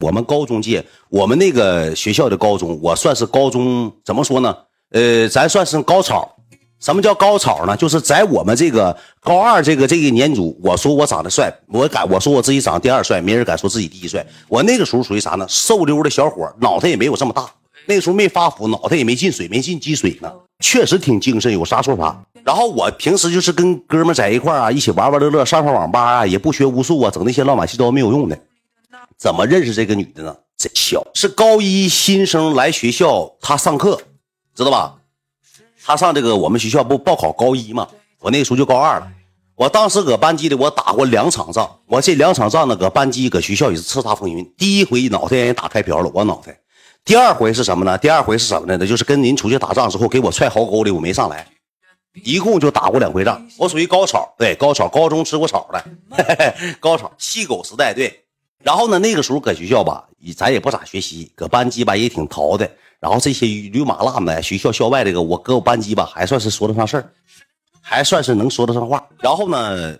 我们高中界，我们那个学校的高中，我算是高中，怎么说呢？呃，咱算是高潮。什么叫高潮呢？就是在我们这个高二这个这个年组，我说我长得帅，我敢我说我自己长得第二帅，没人敢说自己第一帅。我那个时候属于啥呢？瘦溜的小伙，脑袋也没有这么大，那个时候没发福，脑袋也没进水，没进积水呢，确实挺精神，有啥说啥。然后我平时就是跟哥们在一块啊，一起玩玩乐乐，上上网吧啊，也不学无术啊，整那些乱七糟没有用的。怎么认识这个女的呢？这小是高一新生来学校，她上课，知道吧？她上这个我们学校不报考高一嘛？我那时候就高二了。我当时搁班级里我打过两场仗，我这两场仗呢，搁班级搁学校也是叱咤风云。第一回脑袋让人打开瓢了，我脑袋。第二回是什么呢？第二回是什么呢？那就是跟您出去打仗之后给我踹壕沟里，我没上来。一共就打过两回仗，我属于高潮，对高潮，高中吃过草的，高潮，细狗时代，对。然后呢，那个时候搁学校吧，咱也不咋学习，搁班级吧也挺淘的。然后这些驴马烂的，学校校外这个，我搁我班级吧还算是说得上事儿，还算是能说得上话。然后呢，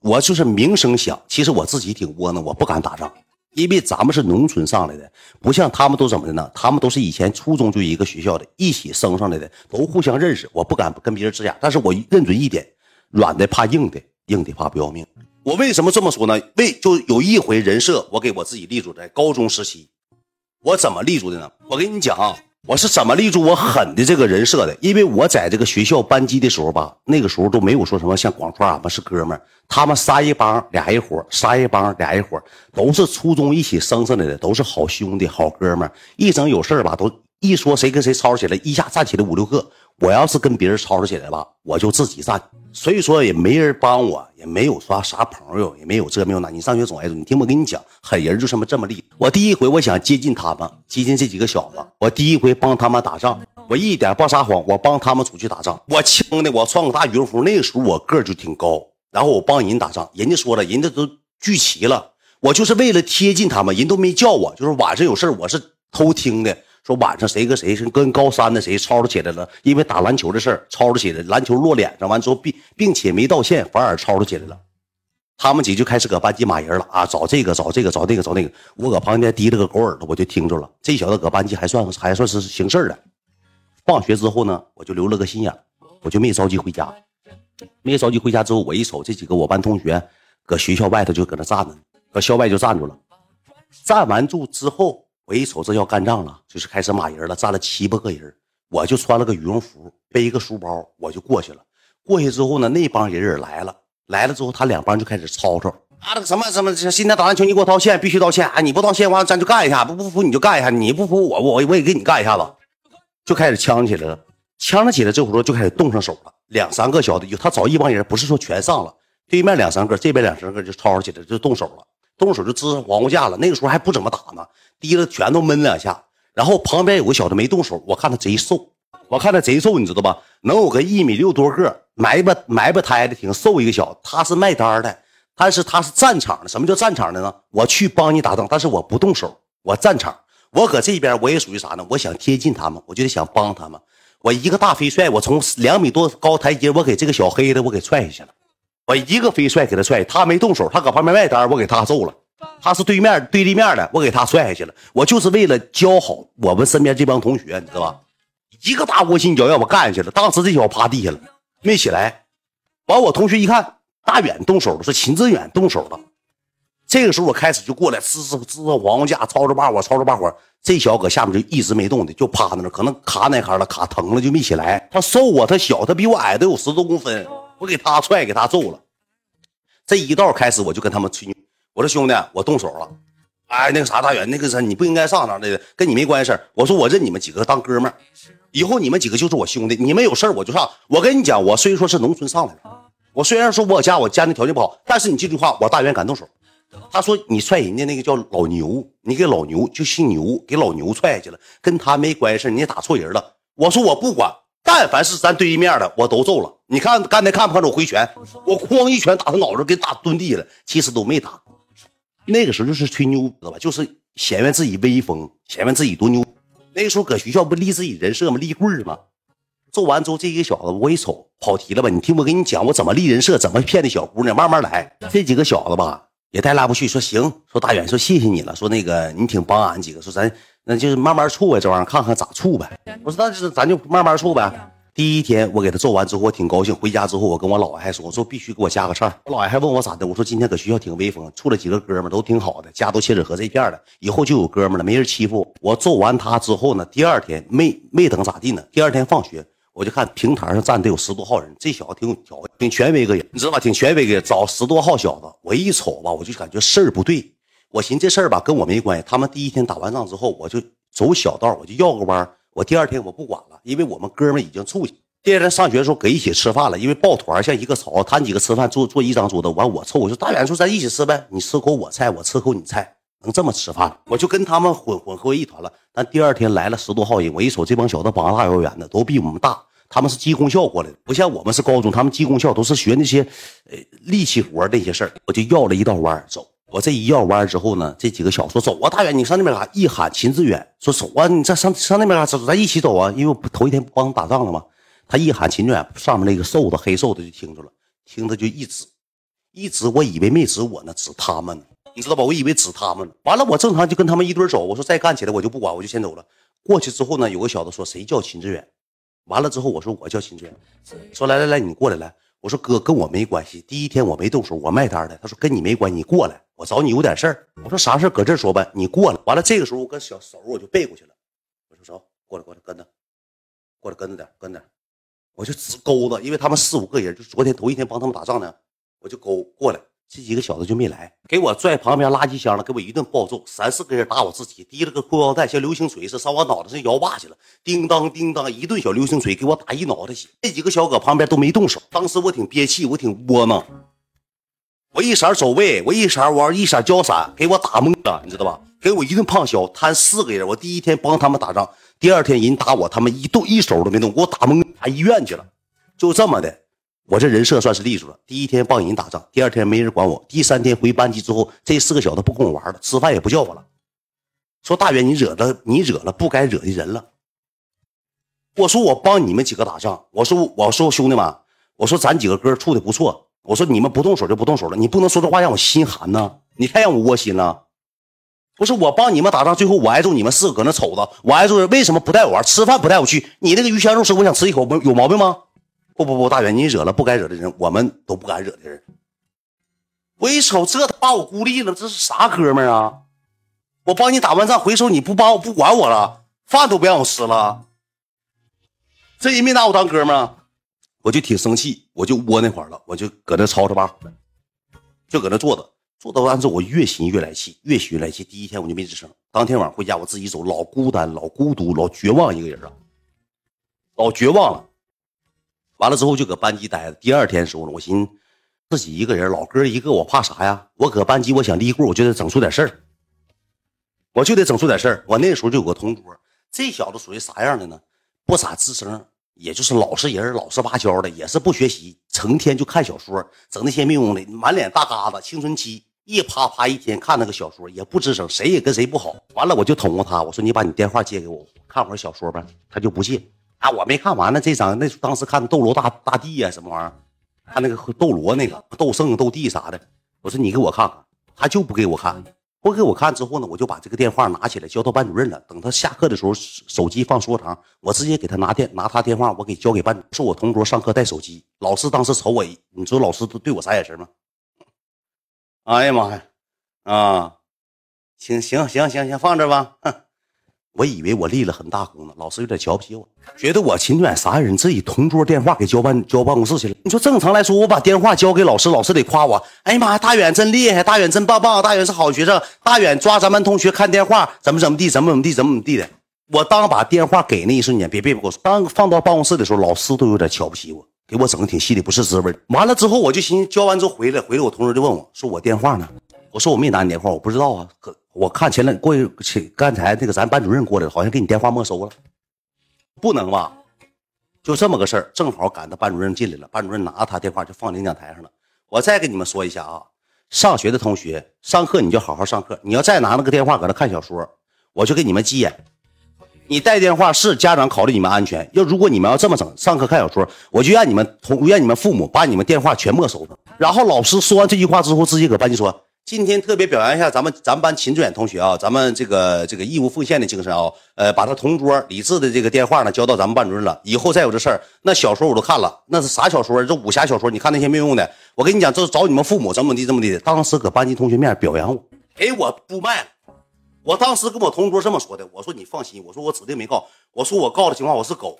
我就是名声响，其实我自己挺窝囊，我不敢打仗，因为咱们是农村上来的，不像他们都怎么的呢？他们都是以前初中就一个学校的，一起升上来的，都互相认识。我不敢跟别人吱呀，但是我认准一点，软的怕硬的，硬的怕不要命。我为什么这么说呢？为就有一回人设，我给我自己立住，在高中时期，我怎么立住的呢？我跟你讲啊，我是怎么立住我狠的这个人设的？因为我在这个学校班级的时候吧，那个时候都没有说什么像广川俺们是哥们，他们仨一帮俩一伙，仨一帮俩一伙，都是初中一起升上来的，都是好兄弟好哥们，一整有事吧，都一说谁跟谁吵起来，一下站起来五六个。我要是跟别人吵吵起来吧，我就自己站，所以说也没人帮我，也没有说啥朋友，也没有这没有那。你上学总挨揍，你听我跟你讲，狠人就这么这么立。我第一回我想接近他们，接近这几个小子，我第一回帮他们打仗，我一点不撒谎，我帮他们出去打仗。我轻的，我穿个大羽绒服，那个时候我个就挺高，然后我帮人打仗，人家说了，人家都聚齐了，我就是为了贴近他们，人都没叫我，就是晚上有事我是偷听的。说晚上谁跟谁是跟高三的谁吵吵起来了，因为打篮球的事儿吵吵起来，篮球落脸上，完之后并并且没道歉，反而吵吵起来了。他们几就开始搁班级骂人了啊，找这个找这个找那个找那个。我搁旁边低了个狗耳朵，我就听着了。这小子搁班级还算还算是行事的。放学之后呢，我就留了个心眼，我就没着急回家。没着急回家之后，我一瞅这几个我班同学搁学校外头就搁那站着，搁校外就站住了。站完住之后。我一瞅，这要干仗了，就是开始骂人了，站了七八个人，我就穿了个羽绒服，背一个书包，我就过去了。过去之后呢，那帮人也来了，来了之后，他两帮就开始吵吵啊，那个什么什么，今天打篮球你给我道歉，必须道歉啊！你不道歉，完了咱就干一下，不不服你就干一下，你不服我我我也给你干一下子，就开始呛起来了。呛了起来这会儿就开始动上手了，两三个小的，他找一帮人，不是说全上了，对面两三个，这边两三个就吵吵起来，就动手了。动手就支上黄瓜架了，那个时候还不怎么打呢，提了拳头闷两下，然后旁边有个小子没动手，我看他贼瘦，我看他贼瘦，你知道吧？能有个一米六多个，埋吧埋吧胎的，挺瘦一个小子。他是卖单的，但是他是战场的。什么叫战场的呢？我去帮你打仗，但是我不动手，我战场。我搁这边我也属于啥呢？我想贴近他们，我就得想帮他们。我一个大飞帅，我从两米多高台阶，我给这个小黑的我给踹下去了。我一个飞踹给他踹，他没动手，他搁旁边卖单，我给他揍了。他是对面对立面的，我给他踹下去了。我就是为了教好我们身边这帮同学，你知道吧？一个大窝心脚让我干下去了。当时这小子趴地下了，没起来。完，我同学一看，大远动手了，说秦志远动手了。这个时候我开始就过来，支支支黄瓜架，吵吵把火，吵吵把火。这小子搁下面就一直没动的，就趴那，可能卡哪卡了，卡疼了就没起来。他瘦啊，他小，他比我矮，都有十多公分。我给他踹，给他揍了。这一道开始，我就跟他们吹牛。我说兄弟，我动手了。哎，那个啥，大远，那个啥，你不应该上那的，跟你没关系。我说我认你们几个当哥们儿，以后你们几个就是我兄弟。你们有事我就上。我跟你讲，我虽说是农村上来的，我虽然说我家我家庭条件不好，但是你记住话，我大远敢动手。他说你踹人家那个叫老牛，你给老牛就姓牛，给老牛踹去了，跟他没关系。你打错人了。我说我不管。但凡是咱对面的，我都揍了。你看刚才看不看着我回拳？我哐一拳打他脑子，给打蹲地了。其实都没打。那个时候就是吹牛，知道吧？就是显摆自己威风，显摆自己多牛。那个时候搁学校不立自己人设吗？立棍吗？揍完之后，这一个小子我一瞅跑题了吧？你听我跟你讲，我怎么立人设，怎么骗那小姑娘？慢慢来。这几个小子吧，也带拉不去。说行，说大远，说谢谢你了。说那个你挺帮俺几个，说咱那就是慢慢处呗，这玩意儿看看咋处呗。我说那就是咱就慢慢处呗。第一天我给他揍完之后，我挺高兴。回家之后，我跟我姥爷还说，我说必须给我加个秤。我姥爷还问我咋的，我说今天搁学校挺威风，处了几个哥们都挺好的，家都切扯河这片的，以后就有哥们了，没人欺负我。揍完他之后呢，第二天没没等咋地呢，第二天放学我就看平台上站的有十多号人，这小子挺有条，挺权威个人，你知道吧？挺权威个人，找十多号小子，我一瞅吧，我就感觉事儿不对。我寻这事儿吧跟我没关系，他们第一天打完仗之后，我就走小道，我就绕个弯我第二天我不管了，因为我们哥们已经处去。第二天上学的时候，搁一起吃饭了，因为抱团像一个槽，他几个吃饭坐坐一张桌子，完我凑，我说大远说咱一起吃呗，你吃口我菜，我吃口你菜，能这么吃饭？我就跟他们混混合一团了。但第二天来了十多号人，我一瞅这帮小子膀大腰圆的，都比我们大，他们是技工校过来的，不像我们是高中，他们技工校都是学那些呃力气活那些事儿。我就绕了一道弯走，我这一绕弯之后呢，这几个小子说走啊，大远你上那边干啥？一喊秦志远说走啊，你再上上那边干啥？走，咱一起走啊，因为头一天不帮打仗了吗？他一喊秦志远，上面那个瘦子黑瘦子就听着了，听着就一指，一指，我以为没指我呢，指他们，你知道吧？我以为指他们呢。完了，我正常就跟他们一堆走。我说再干起来，我就不管，我就先走了。过去之后呢，有个小子说谁叫秦志远？完了之后，我说我叫秦志远。说来来来，你过来来。我说哥，跟我没关系。第一天我没动手，我卖单的。他说跟你没关系，你过来，我找你有点事儿。我说啥事搁这说呗，你过来。完了，这个时候我跟小手我就背过去了。我说走，过来过来跟着，过来跟着点，跟着。我就直勾搭，因为他们四五个人，就昨天头一天帮他们打仗呢，我就勾过来，这几个小子就没来，给我拽旁边垃圾箱了，给我一顿暴揍，三四个人打我自己，提了个裤腰带，像流星锤似的，上我脑袋上摇把去了，叮当叮当，一顿小流星锤给我打一脑袋血。这几个小搁旁边都没动手，当时我挺憋气，我挺窝囊，我一闪走位，我一闪我一闪交闪，给我打懵了，你知道吧？给我一顿胖削，摊四个人，我第一天帮他们打仗。第二天人打我，他们一动一手都没动，给我打懵，打医院去了。就这么的，我这人设算是立住了。第一天帮人打仗，第二天没人管我。第三天回班级之后，这四个小子不跟我玩了，吃饭也不叫我了。说大元，你惹了你惹了不该惹的人了。我说我帮你们几个打仗，我说我说兄弟们，我说咱几个哥处的不错。我说你们不动手就不动手了，你不能说这话让我心寒呢，你太让我窝心了。不是我帮你们打仗，最后我挨揍，你们四个搁那瞅着，我挨揍，为什么不带我玩？吃饭不带我去？你那个鱼香肉丝，我想吃一口，有毛病吗？不不不，大元，你惹了不该惹的人，我们都不敢惹的人。我一瞅，这他把我孤立了，这是啥哥们啊？我帮你打完仗，回首你不帮我不管我了，饭都不让我吃了，这人没拿我当哥们儿，我就挺生气，我就窝那块了，我就搁那吵吵吧，就搁那坐着。坐到完之后，我越寻越来气，越寻越来气。第一天我就没吱声。当天晚上回家，我自己走，老孤单，老孤独，老绝望一个人啊，老绝望了。完了之后就搁班级待着。第二天时候呢，我寻自己一个人，老哥一个，我怕啥呀？我搁班级，我想立棍，我就得整出点事儿，我就得整出点事儿。我那时候就有个同桌，这小子属于啥样的呢？不咋吱声。也就是老实人，老实巴交的，也是不学习，成天就看小说，整那些没用的，满脸大疙瘩，青春期一啪啪一天看那个小说，也不吱声，谁也跟谁不好。完了，我就捅过他，我说你把你电话借给我，看会儿小说呗。他就不借啊，我没看完呢。这张那当时看《斗罗大大帝》呀，什么玩意儿？看那个斗罗那个斗圣斗帝啥的。我说你给我看看，他就不给我看。不给我看之后呢，我就把这个电话拿起来交到班主任了。等他下课的时候，手机放书桌上，我直接给他拿电拿他电话，我给交给班主任。说我同桌上课带手机，老师当时瞅我，你说老师对我啥眼神吗？哎呀妈呀，啊，行行行行行，放这吧。哼。我以为我立了很大功呢，老师有点瞧不起我，觉得我秦远啥人，自己同桌电话给交办交办公室去了。你说正常来说，我把电话交给老师，老师得夸我。哎呀妈，大远真厉害，大远真棒棒，大远是好学生，大远抓咱们同学看电话，怎么怎么地，怎么怎么地，怎么怎么地的。我当把电话给那一瞬间，别别别，我说，当放到办公室的时候，老师都有点瞧不起我，给我整的挺心里不是滋味。完了之后，我就寻思交完之后回来，回来我同事就问我说我电话呢？我说我没拿你电话，我不知道啊。可我看前两过去，刚才那个咱班主任过来了，好像给你电话没收了，不能吧？就这么个事儿，正好赶到班主任进来了，班主任拿着他电话就放领奖台上了。我再跟你们说一下啊，上学的同学上课你就好好上课，你要再拿那个电话搁那看小说，我就给你们急眼。你带电话是家长考虑你们安全，要如果你们要这么整，上课看小说，我就让你们同让你们父母把你们电话全没收了。然后老师说完这句话之后，直接搁班级说。今天特别表扬一下咱们咱们班秦志远同学啊，咱们这个这个义务奉献的精神啊，呃，把他同桌李志的这个电话呢交到咱们班主任了。以后再有这事儿，那小说我都看了，那是啥小说？这武侠小说，你看那些没用的。我跟你讲，这找你们父母怎么地怎么地。当时搁班级同学面表扬我，给我不卖了。我当时跟我同桌这么说的，我说你放心，我说我指定没告，我说我告的情况我是狗，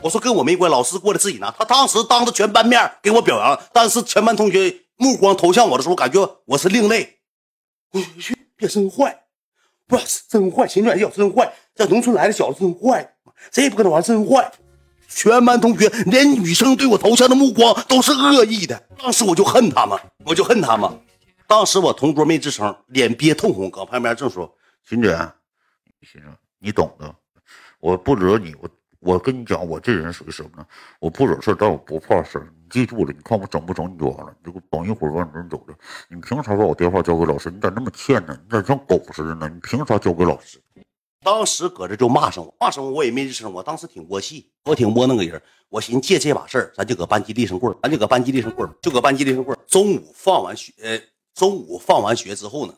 我说跟我没关，老师过来自己拿。他当时当着全班面给我表扬，但是全班同学目光投向我的时候，感觉我是另类。我去，别真坏，不是真坏，秦转小真坏，在农村来的小子真坏，谁也不跟他玩，真坏。全班同学连女生对我投向的目光都是恶意的，当时我就恨他们，我就恨他们。当时我同桌没吱声，脸憋通红，搁旁边正说：“秦姐，先生，你懂的，我不惹你，我我跟你讲，我这人属于什么呢？我不惹事但我不怕事你记住了，你看我整不整你就完了。你给我等一会儿，往你这走着。你凭啥把我电话交给老师？你咋那么欠呢？你咋像狗似的呢？你凭啥交给老师？当时搁这就骂上我，骂上我，我也没吱声。我当时挺窝气，我挺窝那个人。我寻思借这把事儿，咱就搁班级立上棍咱就搁班级立上棍就搁班级立上棍中午放完学，呃，中午放完学之后呢，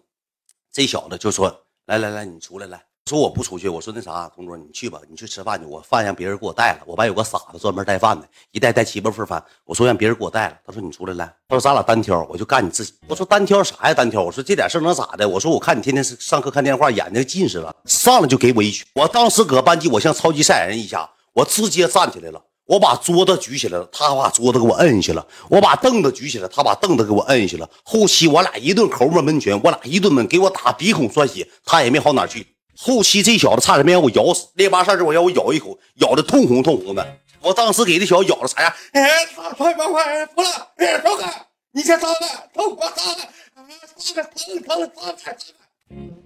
这小子就说：“来来来，你出来来。”说我不出去，我说那啥，同桌你去吧，你去吃饭去。我饭让别人给我带了，我班有个傻子专门带饭的，一带带七八份饭。我说让别人给我带了，他说你出来来，他说咱俩单挑，我就干你自己。我说单挑啥呀单挑？我说这点事能咋的？我说我看你天天上课看电话，眼睛近视了，上来就给我一拳。我当时搁班级，我像超级赛亚人一下，我直接站起来了，我把桌子举起来了，他把桌子给我摁下去了，我把凳子举起来，他把凳子给我摁下去了。后期我俩一顿口沫闷拳，我俩一顿闷，给我打鼻孔 xuất 血，他也没好哪去。后期这小子差点没让我咬死，那把事儿我让我咬一口，咬的通红通红的。我当时给这小子咬的啥样？哎，快快快，服了！哎，走开！你先上来，走，我上来，上来，疼疼疼疼！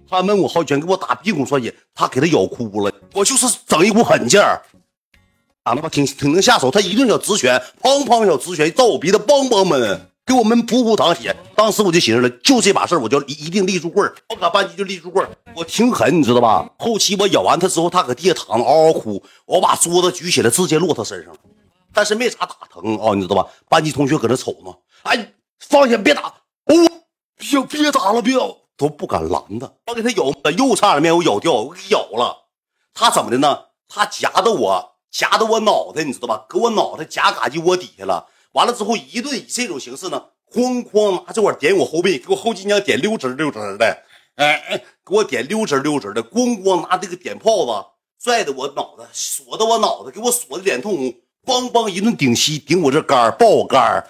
他闷我好几拳，给我打鼻孔算计，他给他咬哭了。我就是整一股狠劲儿，咋的吧？挺挺能下手。他一顿小直拳，砰砰小直拳，照我鼻子梆梆闷。给我们噗噗淌血，当时我就寻思了，就这把事儿，我就一定立住棍儿，我搁班级就立住棍儿，我挺狠，你知道吧？后期我咬完他之后，他搁地下躺着嗷嗷哭，我把桌子举起来，直接落他身上，但是没啥打疼啊，你知道吧？班级同学搁那瞅呢，哎，放下别打，哦，别别打了，别打，都不敢拦他，我给他咬，又差点没有咬掉，我给咬了，他怎么的呢？他夹着我，夹着我脑袋，你知道吧？搁我脑袋夹嘎叽窝底下了。完了之后，一顿以这种形式呢，哐哐拿这块点我后背，给我后脊梁点溜直溜直的，哎哎，给我点溜直溜直的，咣咣拿这个点炮子拽的我脑袋，锁的我脑袋，给我锁的脸通红，梆梆一顿顶膝，顶我这肝爆我肝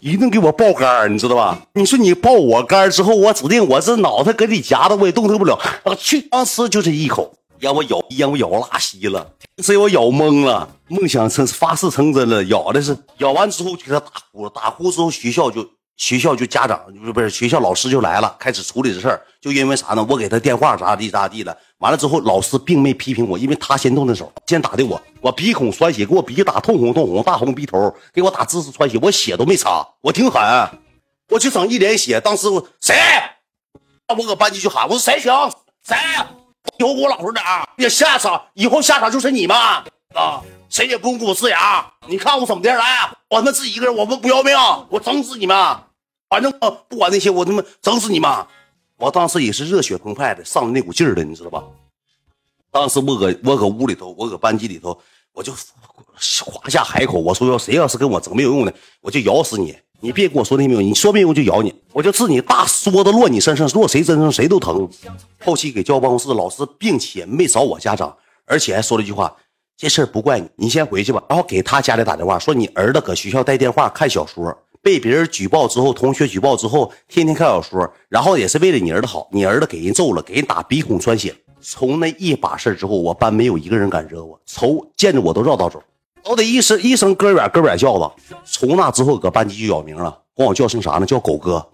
一顿给我爆肝你知道吧？你说你爆我肝之后，我指定我这脑袋搁里夹着，我也动弹不了。我去，当时就这一口。让我咬，让我咬拉稀了，这我咬懵了，梦想成发誓成真了。咬的是咬完之后就给他打哭了，打哭之后学校就学校就家长就不是学校老师就来了，开始处理这事儿。就因为啥呢？我给他电话咋地咋地了。完了之后，老师并没批评我，因为他先动的手，先打的我，我鼻孔栓血，给我鼻打通红通红，大红鼻头，给我打姿势穿血，我血都没擦，我挺狠，我就整一脸血。当时我谁？我搁班级就喊我说谁行谁？以后给我老实点别下场，以后下场就是你们啊！谁也不用给我呲牙。你看我怎么的？来，我他妈自己一个人，我不不要命，我整死你们！反正我不管那些，我他妈整死你们！我当时也是热血澎湃的，上了那股劲儿的，你知道吧？当时我搁我搁屋里头，我搁班级里头，我就划下海口，我说要谁要是跟我整没有用的，我就咬死你！你别跟我说那没有，你说没有我就咬你，我就治你大梭子落你身上，落谁身上谁都疼。后期给教办公室老师，并且没找我家长，而且还说了一句话：这事儿不怪你，你先回去吧。然后给他家里打电话，说你儿子搁学校带电话看小说，被别人举报之后，同学举报之后，天天看小说，然后也是为了你儿子好，你儿子给人揍了，给人打鼻孔穿血。从那一把事之后，我班没有一个人敢惹我，瞅见着我都绕道走。都得一声一声哥远哥远叫子，从那之后搁班级就有名了，管我叫声啥呢？叫狗哥，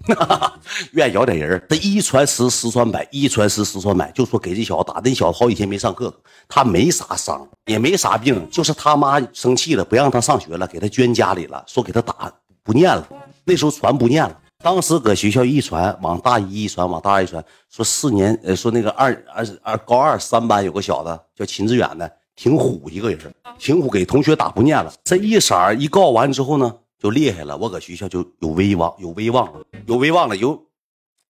愿意咬点人。这一传十，十传百，一传十，十传百，就说给这小子打。那小子好几天没上课，他没啥伤，也没啥病，就是他妈生气了，不让他上学了，给他捐家里了，说给他打不念了。那时候传不念了，当时搁学校一传，往大一一传，往大二一传，说四年，呃，说那个二二二高二三班有个小子叫秦志远的。挺虎一个人，挺虎给同学打不念了。这一色一告完之后呢，就厉害了。我搁学校就有威望，有威望了，有威望了。有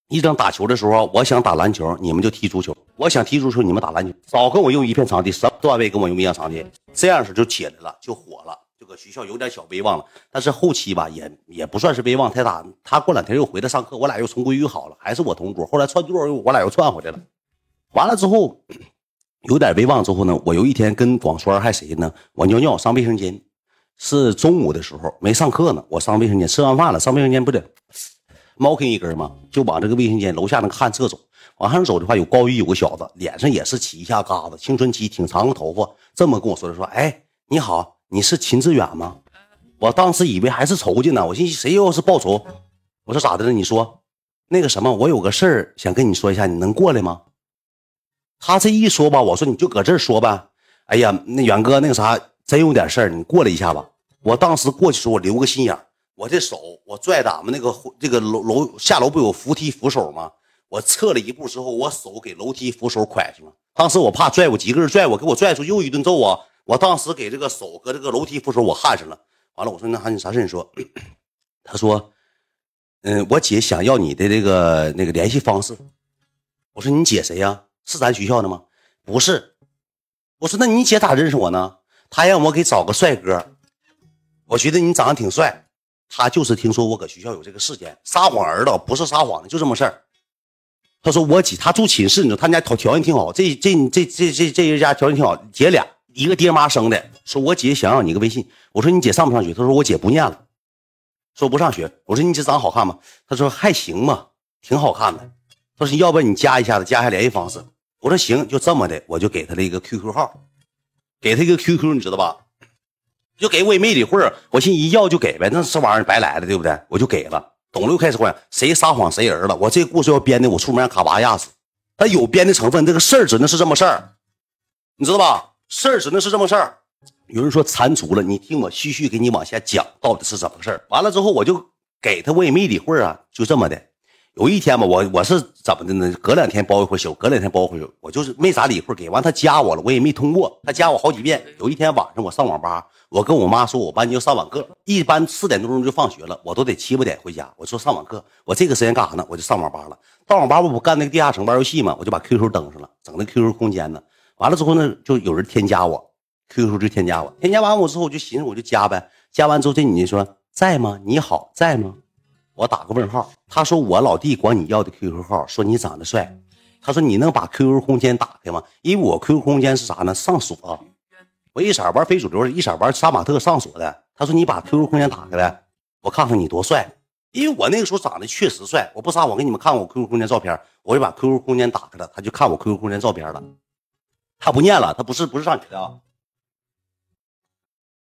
一整打球的时候，我想打篮球，你们就踢足球；我想踢足球，你们打篮球。少跟我用一片场地，什么段位跟我用一样场地，这样式就起来了，就火了，就搁学校有点小威望了。但是后期吧，也也不算是威望太大。他过两天又回来上课，我俩又重归于好了，还是我同桌。后来串座又，我俩又串回来了。完了之后，有点威望之后呢，我有一天跟广川还谁呢？我尿尿上卫生间，是中午的时候没上课呢，我上卫生间吃完饭了，上卫生间不得。猫啃一根吗？就往这个卫生间楼下那个旱厕走。往上走的话，有高一有个小子，脸上也是起一下疙瘩，青春期，挺长的头发。这么跟我说的，说：“哎，你好，你是秦志远吗？”我当时以为还是仇家呢，我寻思谁又是报仇？我说咋的了？你说那个什么，我有个事儿想跟你说一下，你能过来吗？他这一说吧，我说你就搁这儿说呗。哎呀，那远哥那个啥，真有点事儿，你过来一下吧。我当时过去时候，我留个心眼我这手，我拽咱们那个这个楼楼下楼不有扶梯扶手吗？我撤了一步之后，我手给楼梯扶手拐去了。当时我怕拽我几个人拽我，给我拽出又一顿揍啊！我当时给这个手和这个楼梯扶手我焊上了。完了，我说那还你啥事？你说，他说，嗯，我姐想要你的这个那个联系方式。我说你姐谁呀？是咱学校的吗？不是。我说那你姐咋认识我呢？她让我给找个帅哥。我觉得你长得挺帅。他就是听说我搁学校有这个事件，撒谎儿子不是撒谎的，就这么事儿。他说我姐，他住寝室，你知道他家条条件挺好，这这这这这这人家条件挺好，姐俩一个爹妈生的。说我姐想要你个微信，我说你姐上不上学？他说我姐不念了，说不上学。我说你姐长得好看吗？他说还行吧，挺好看的。他说要不然你加一下子，加一下联系方式。我说行，就这么的，我就给他了一个 QQ 号，给他一个 QQ，你知道吧？就给我也没理会儿，我寻思一要就给呗，那这玩意儿白来了，对不对？我就给了。董六开始问谁撒谎谁儿子，我这故事要编的，我出门让卡巴压死。他有编的成分，这个事儿只能是这么事儿，你知道吧？事儿只能是这么事儿。有人说蟾蜍了，你听我继续给你往下讲，到底是怎么个事儿？完了之后我就给他，我也没理会儿啊，就这么的。有一天吧，我我是怎么的呢？隔两天包一回宿，隔两天包一回宿，我就是没咋理会给完他加我了，我也没通过，他加我好几遍。有一天晚上我上网吧，我跟我妈说，我班就上网课，一般四点多钟就放学了，我都得七八点回家。我说上网课，我这个时间干啥呢？我就上网吧了。到网吧我不干那个地下城玩游戏嘛，我就把 QQ 登上了，整那 QQ 空间呢。完了之后呢，就有人添加我，QQ 就添加我，添加完我之后我就寻思我就加呗。加完之后这女的说在吗？你好，在吗？我打个问号。他说我老弟管你要的 QQ 号，说你长得帅。他说你能把 QQ 空间打开吗？因为我 QQ 空间是啥呢？上锁。我一色玩非主流，一色玩杀马特上锁的。他说你把 QQ 空间打开来，我看看你多帅。因为我那个时候长得确实帅。我不撒谎，给你们看我 QQ 空间照片。我就把 QQ 空间打开了，他就看我 QQ 空间照片了。他不念了，他不是不是上学的啊。